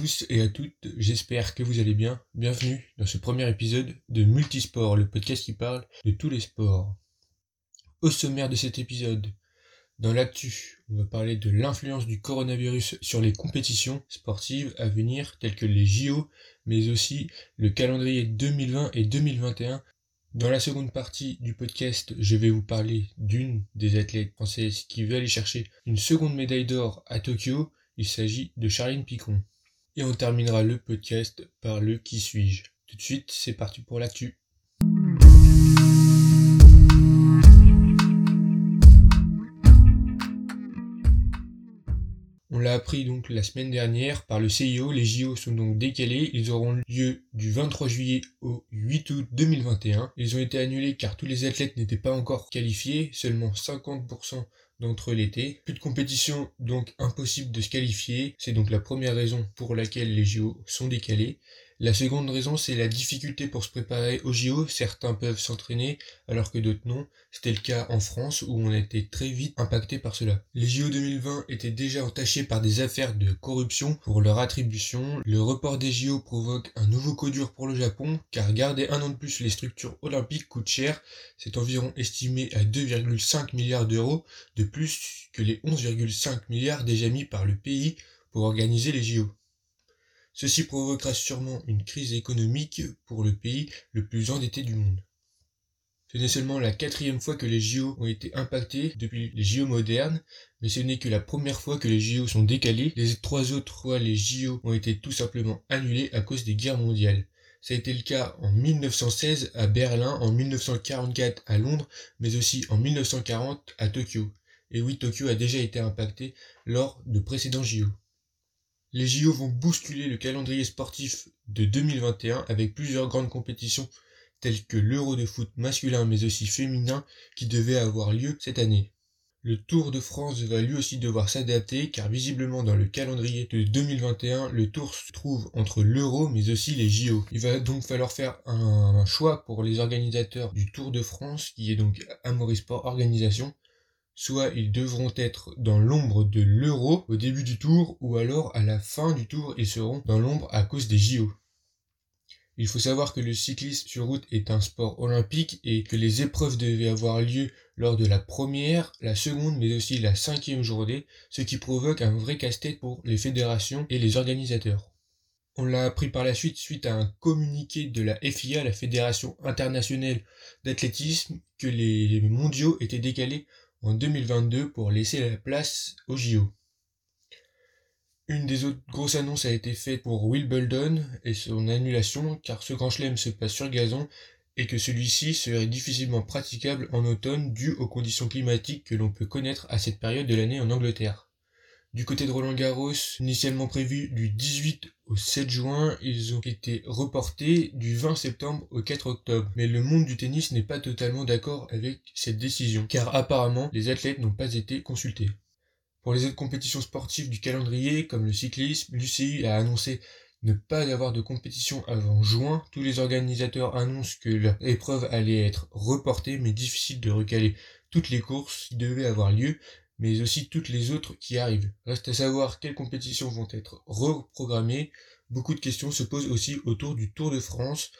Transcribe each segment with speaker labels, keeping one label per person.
Speaker 1: Tous et à toutes, j'espère que vous allez bien. Bienvenue dans ce premier épisode de Multisport, le podcast qui parle de tous les sports. Au sommaire de cet épisode, dans l'actu, on va parler de l'influence du coronavirus sur les compétitions sportives à venir telles que les JO, mais aussi le calendrier 2020 et 2021. Dans la seconde partie du podcast, je vais vous parler d'une des athlètes françaises qui veut aller chercher une seconde médaille d'or à Tokyo. Il s'agit de Charline Picon. Et on terminera le podcast par le qui suis-je. Tout de suite, c'est parti pour l'actu. On l'a appris donc la semaine dernière par le CIO, les JO sont donc décalés, ils auront lieu du 23 juillet au 8 août 2021. Ils ont été annulés car tous les athlètes n'étaient pas encore qualifiés, seulement 50% d'entre l'été. Plus de compétition, donc impossible de se qualifier. C'est donc la première raison pour laquelle les JO sont décalés. La seconde raison, c'est la difficulté pour se préparer aux JO. Certains peuvent s'entraîner alors que d'autres non. C'était le cas en France où on a été très vite impacté par cela. Les JO 2020 étaient déjà entachés par des affaires de corruption pour leur attribution. Le report des JO provoque un nouveau coup dur pour le Japon car garder un an de plus les structures olympiques coûte cher. C'est environ estimé à 2,5 milliards d'euros de plus que les 11,5 milliards déjà mis par le pays pour organiser les JO. Ceci provoquera sûrement une crise économique pour le pays le plus endetté du monde. Ce n'est seulement la quatrième fois que les JO ont été impactés depuis les JO modernes, mais ce n'est que la première fois que les JO sont décalés. Les trois autres fois, les JO ont été tout simplement annulés à cause des guerres mondiales. Ça a été le cas en 1916 à Berlin, en 1944 à Londres, mais aussi en 1940 à Tokyo. Et oui, Tokyo a déjà été impacté lors de précédents JO. Les JO vont bousculer le calendrier sportif de 2021 avec plusieurs grandes compétitions telles que l'Euro de foot masculin mais aussi féminin qui devait avoir lieu cette année. Le Tour de France va lui aussi devoir s'adapter car visiblement dans le calendrier de 2021, le Tour se trouve entre l'Euro mais aussi les JO. Il va donc falloir faire un choix pour les organisateurs du Tour de France qui est donc Sport Organisation soit ils devront être dans l'ombre de l'euro au début du tour, ou alors à la fin du tour ils seront dans l'ombre à cause des JO. Il faut savoir que le cyclisme sur route est un sport olympique et que les épreuves devaient avoir lieu lors de la première, la seconde mais aussi la cinquième journée, ce qui provoque un vrai casse-tête pour les fédérations et les organisateurs. On l'a appris par la suite suite à un communiqué de la FIA, la Fédération internationale d'athlétisme, que les mondiaux étaient décalés en 2022 pour laisser la place au JO. Une des autres grosses annonces a été faite pour Wimbledon et son annulation car ce grand chelem se passe sur gazon et que celui-ci serait difficilement praticable en automne dû aux conditions climatiques que l'on peut connaître à cette période de l'année en Angleterre. Du côté de Roland Garros, initialement prévu du 18 au 7 juin, ils ont été reportés du 20 septembre au 4 octobre. Mais le monde du tennis n'est pas totalement d'accord avec cette décision, car apparemment les athlètes n'ont pas été consultés. Pour les autres compétitions sportives du calendrier, comme le cyclisme, l'UCI a annoncé ne pas avoir de compétition avant juin. Tous les organisateurs annoncent que leur épreuve allait être reportée, mais difficile de recaler toutes les courses qui devaient avoir lieu, mais aussi toutes les autres qui arrivent. Reste à savoir quelles compétitions vont être reprogrammées. Beaucoup de questions se posent aussi autour du Tour de France.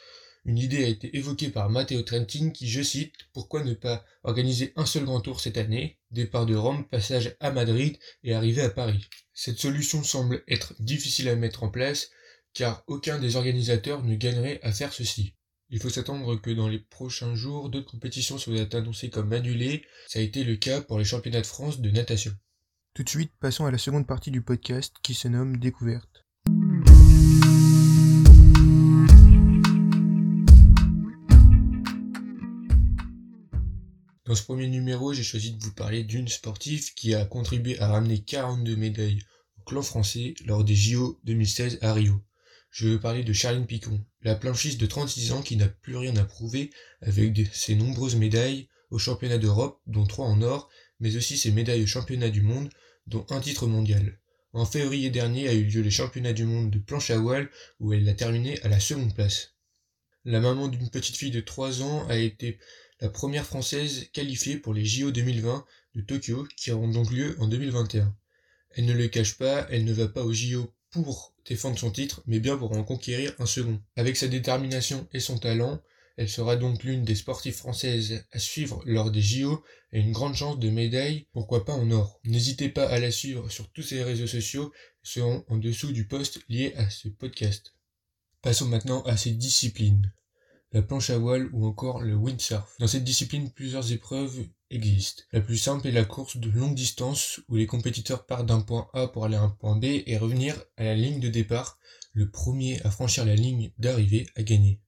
Speaker 1: Une idée a été évoquée par Matteo Trentin qui, je cite, pourquoi ne pas organiser un seul grand tour cette année, départ de Rome, passage à Madrid et arrivée à Paris. Cette solution semble être difficile à mettre en place car aucun des organisateurs ne gagnerait à faire ceci. Il faut s'attendre que dans les prochains jours, d'autres compétitions soient annoncées comme annulées. Ça a été le cas pour les championnats de France de natation. Tout de suite, passons à la seconde partie du podcast qui se nomme Découverte. Dans ce premier numéro, j'ai choisi de vous parler d'une sportive qui a contribué à ramener 42 médailles au clan français lors des JO 2016 à Rio je veux parler de Charline Picon, la planchiste de 36 ans qui n'a plus rien à prouver avec ses nombreuses médailles aux championnats d'Europe, dont trois en or, mais aussi ses médailles aux championnats du monde, dont un titre mondial. En février dernier a eu lieu les championnats du monde de planche à voile où elle a terminé à la seconde place. La maman d'une petite fille de 3 ans a été la première française qualifiée pour les JO 2020 de Tokyo qui auront donc lieu en 2021. Elle ne le cache pas, elle ne va pas aux JO pour défendre son titre, mais bien pour en conquérir un second. Avec sa détermination et son talent, elle sera donc l'une des sportives françaises à suivre lors des JO et une grande chance de médaille, pourquoi pas en or. N'hésitez pas à la suivre sur tous ses réseaux sociaux, seront en dessous du post lié à ce podcast. Passons maintenant à ses disciplines. La planche à voile ou encore le windsurf. Dans cette discipline, plusieurs épreuves La plus simple est la course de longue distance où les compétiteurs partent d'un point A pour aller à un point B et revenir à la ligne de départ. Le premier à franchir la ligne d'arrivée a gagné.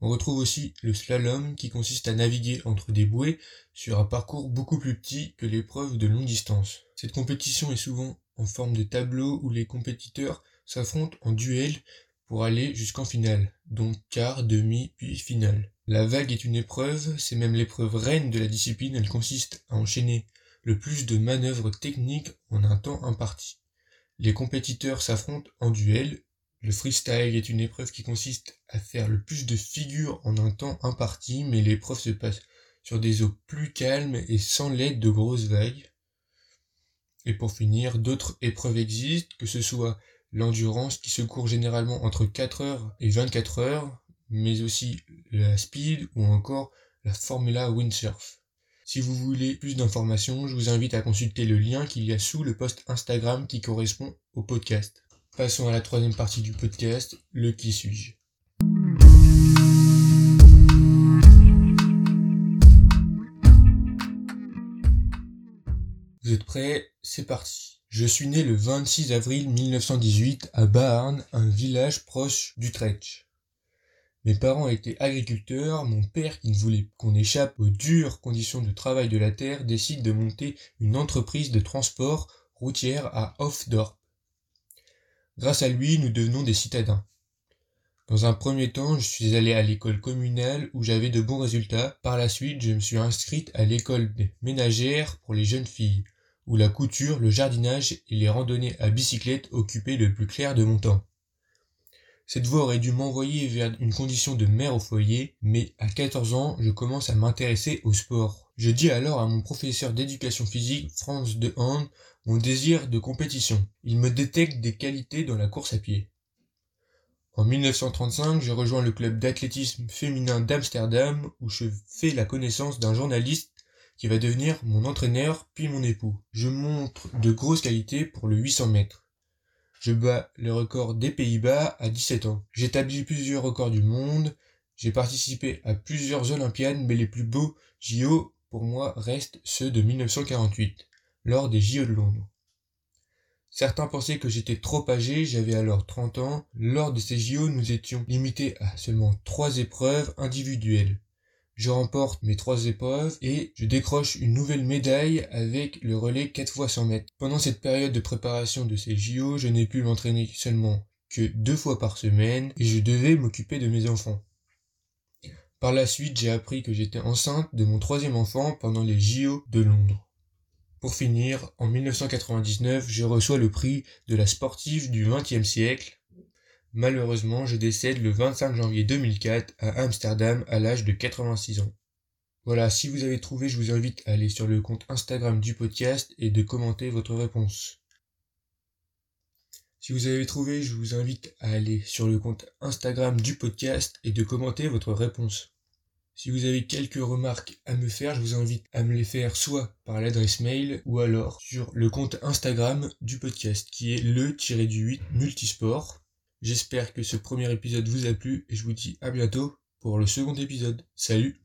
Speaker 1: On retrouve aussi le slalom qui consiste à naviguer entre des bouées sur un parcours beaucoup plus petit que l'épreuve de longue distance. Cette compétition est souvent en forme de tableau où les compétiteurs s'affrontent en duel pour aller jusqu'en finale, donc quart, demi, puis finale. La vague est une épreuve, c'est même l'épreuve reine de la discipline, elle consiste à enchaîner le plus de manœuvres techniques en un temps imparti. Les compétiteurs s'affrontent en duel. Le freestyle est une épreuve qui consiste à faire le plus de figures en un temps imparti, mais l'épreuve se passe sur des eaux plus calmes et sans l'aide de grosses vagues. Et pour finir, d'autres épreuves existent, que ce soit l'endurance qui se court généralement entre 4 heures et 24 heures, mais aussi la speed ou encore la Formula Windsurf. Si vous voulez plus d'informations, je vous invite à consulter le lien qu'il y a sous le post Instagram qui correspond au podcast. Passons à la troisième partie du podcast, le qui suis-je? Vous êtes prêts? C'est parti. Je suis né le 26 avril 1918 à Baarn, un village proche d'Utrecht. Mes parents étaient agriculteurs, mon père, qui ne voulait qu'on échappe aux dures conditions de travail de la terre, décide de monter une entreprise de transport routière à Hofdorp. Grâce à lui, nous devenons des citadins. Dans un premier temps, je suis allé à l'école communale où j'avais de bons résultats. Par la suite, je me suis inscrite à l'école ménagère pour les jeunes filles où la couture, le jardinage et les randonnées à bicyclette occupaient le plus clair de mon temps. Cette voie aurait dû m'envoyer vers une condition de mère au foyer, mais à 14 ans, je commence à m'intéresser au sport. Je dis alors à mon professeur d'éducation physique, Franz de Hand, mon désir de compétition. Il me détecte des qualités dans la course à pied. En 1935, je rejoins le club d'athlétisme féminin d'Amsterdam où je fais la connaissance d'un journaliste qui va devenir mon entraîneur puis mon époux. Je montre de grosses qualités pour le 800 mètres. Je bats le record des Pays-Bas à 17 ans. J'établis plusieurs records du monde. J'ai participé à plusieurs Olympiades, mais les plus beaux JO pour moi restent ceux de 1948, lors des JO de Londres. Certains pensaient que j'étais trop âgé, j'avais alors 30 ans. Lors de ces JO, nous étions limités à seulement trois épreuves individuelles je remporte mes trois épreuves et je décroche une nouvelle médaille avec le relais 4 fois 100 mètres. Pendant cette période de préparation de ces JO, je n'ai pu m'entraîner seulement que deux fois par semaine et je devais m'occuper de mes enfants. Par la suite, j'ai appris que j'étais enceinte de mon troisième enfant pendant les JO de Londres. Pour finir, en 1999, je reçois le prix de la sportive du XXe siècle Malheureusement, je décède le 25 janvier 2004 à Amsterdam à l'âge de 86 ans. Voilà, si vous avez trouvé, je vous invite à aller sur le compte Instagram du podcast et de commenter votre réponse. Si vous avez trouvé, je vous invite à aller sur le compte Instagram du podcast et de commenter votre réponse. Si vous avez quelques remarques à me faire, je vous invite à me les faire soit par l'adresse mail ou alors sur le compte Instagram du podcast qui est le-du-8 multisport. J'espère que ce premier épisode vous a plu et je vous dis à bientôt pour le second épisode. Salut